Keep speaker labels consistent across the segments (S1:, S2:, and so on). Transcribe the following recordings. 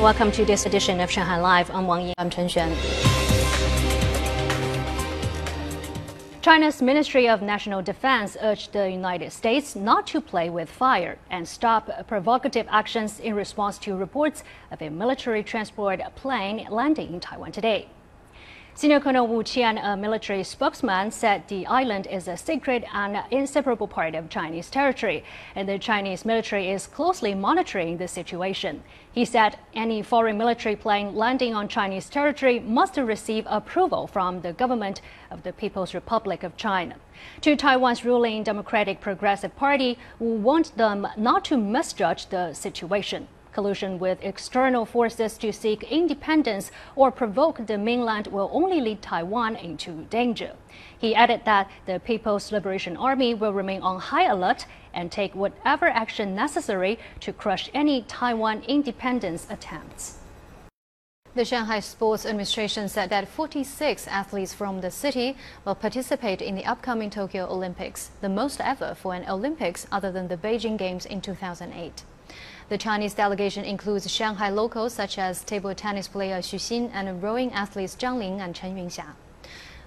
S1: Welcome to this edition of Shanghai Live. I'm Wang Yi.
S2: I'm Chen Xuan.
S1: China's Ministry of National Defense urged the United States not to play with fire and stop provocative actions in response to reports of a military transport plane landing in Taiwan today. Senior Colonel Wu Qian, a military spokesman, said the island is a sacred and inseparable part of Chinese territory, and the Chinese military is closely monitoring the situation. He said any foreign military plane landing on Chinese territory must receive approval from the government of the People's Republic of China. To Taiwan's ruling Democratic Progressive Party, Wu warned them not to misjudge the situation collusion with external forces to seek independence or provoke the mainland will only lead Taiwan into danger. He added that the People's Liberation Army will remain on high alert and take whatever action necessary to crush any Taiwan independence attempts.
S2: The Shanghai Sports Administration said that 46 athletes from the city will participate in the upcoming Tokyo Olympics, the most ever for an Olympics other than the Beijing Games in 2008. The Chinese delegation includes Shanghai locals such as table tennis player Xu Xin and rowing athletes Zhang Ling and Chen Yunxia.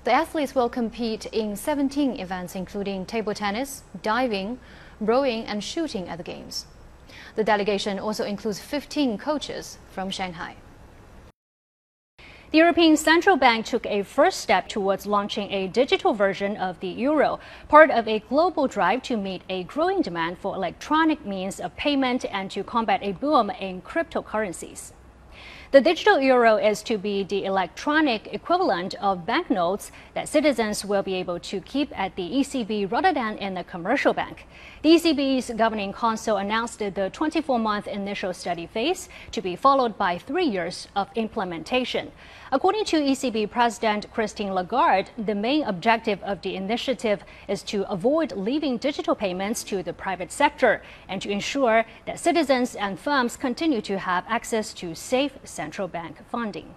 S2: The athletes will compete in 17 events including table tennis, diving, rowing and shooting at the Games. The delegation also includes 15 coaches from Shanghai.
S1: The European Central Bank took a first step towards launching a digital version of the euro, part of a global drive to meet a growing demand for electronic means of payment and to combat a boom in cryptocurrencies. The digital euro is to be the electronic equivalent of banknotes that citizens will be able to keep at the ECB rather than in a commercial bank. The ECB's governing council announced the 24 month initial study phase to be followed by three years of implementation. According to ECB President Christine Lagarde, the main objective of the initiative is to avoid leaving digital payments to the private sector and to ensure that citizens and firms continue to have access to safe central bank funding.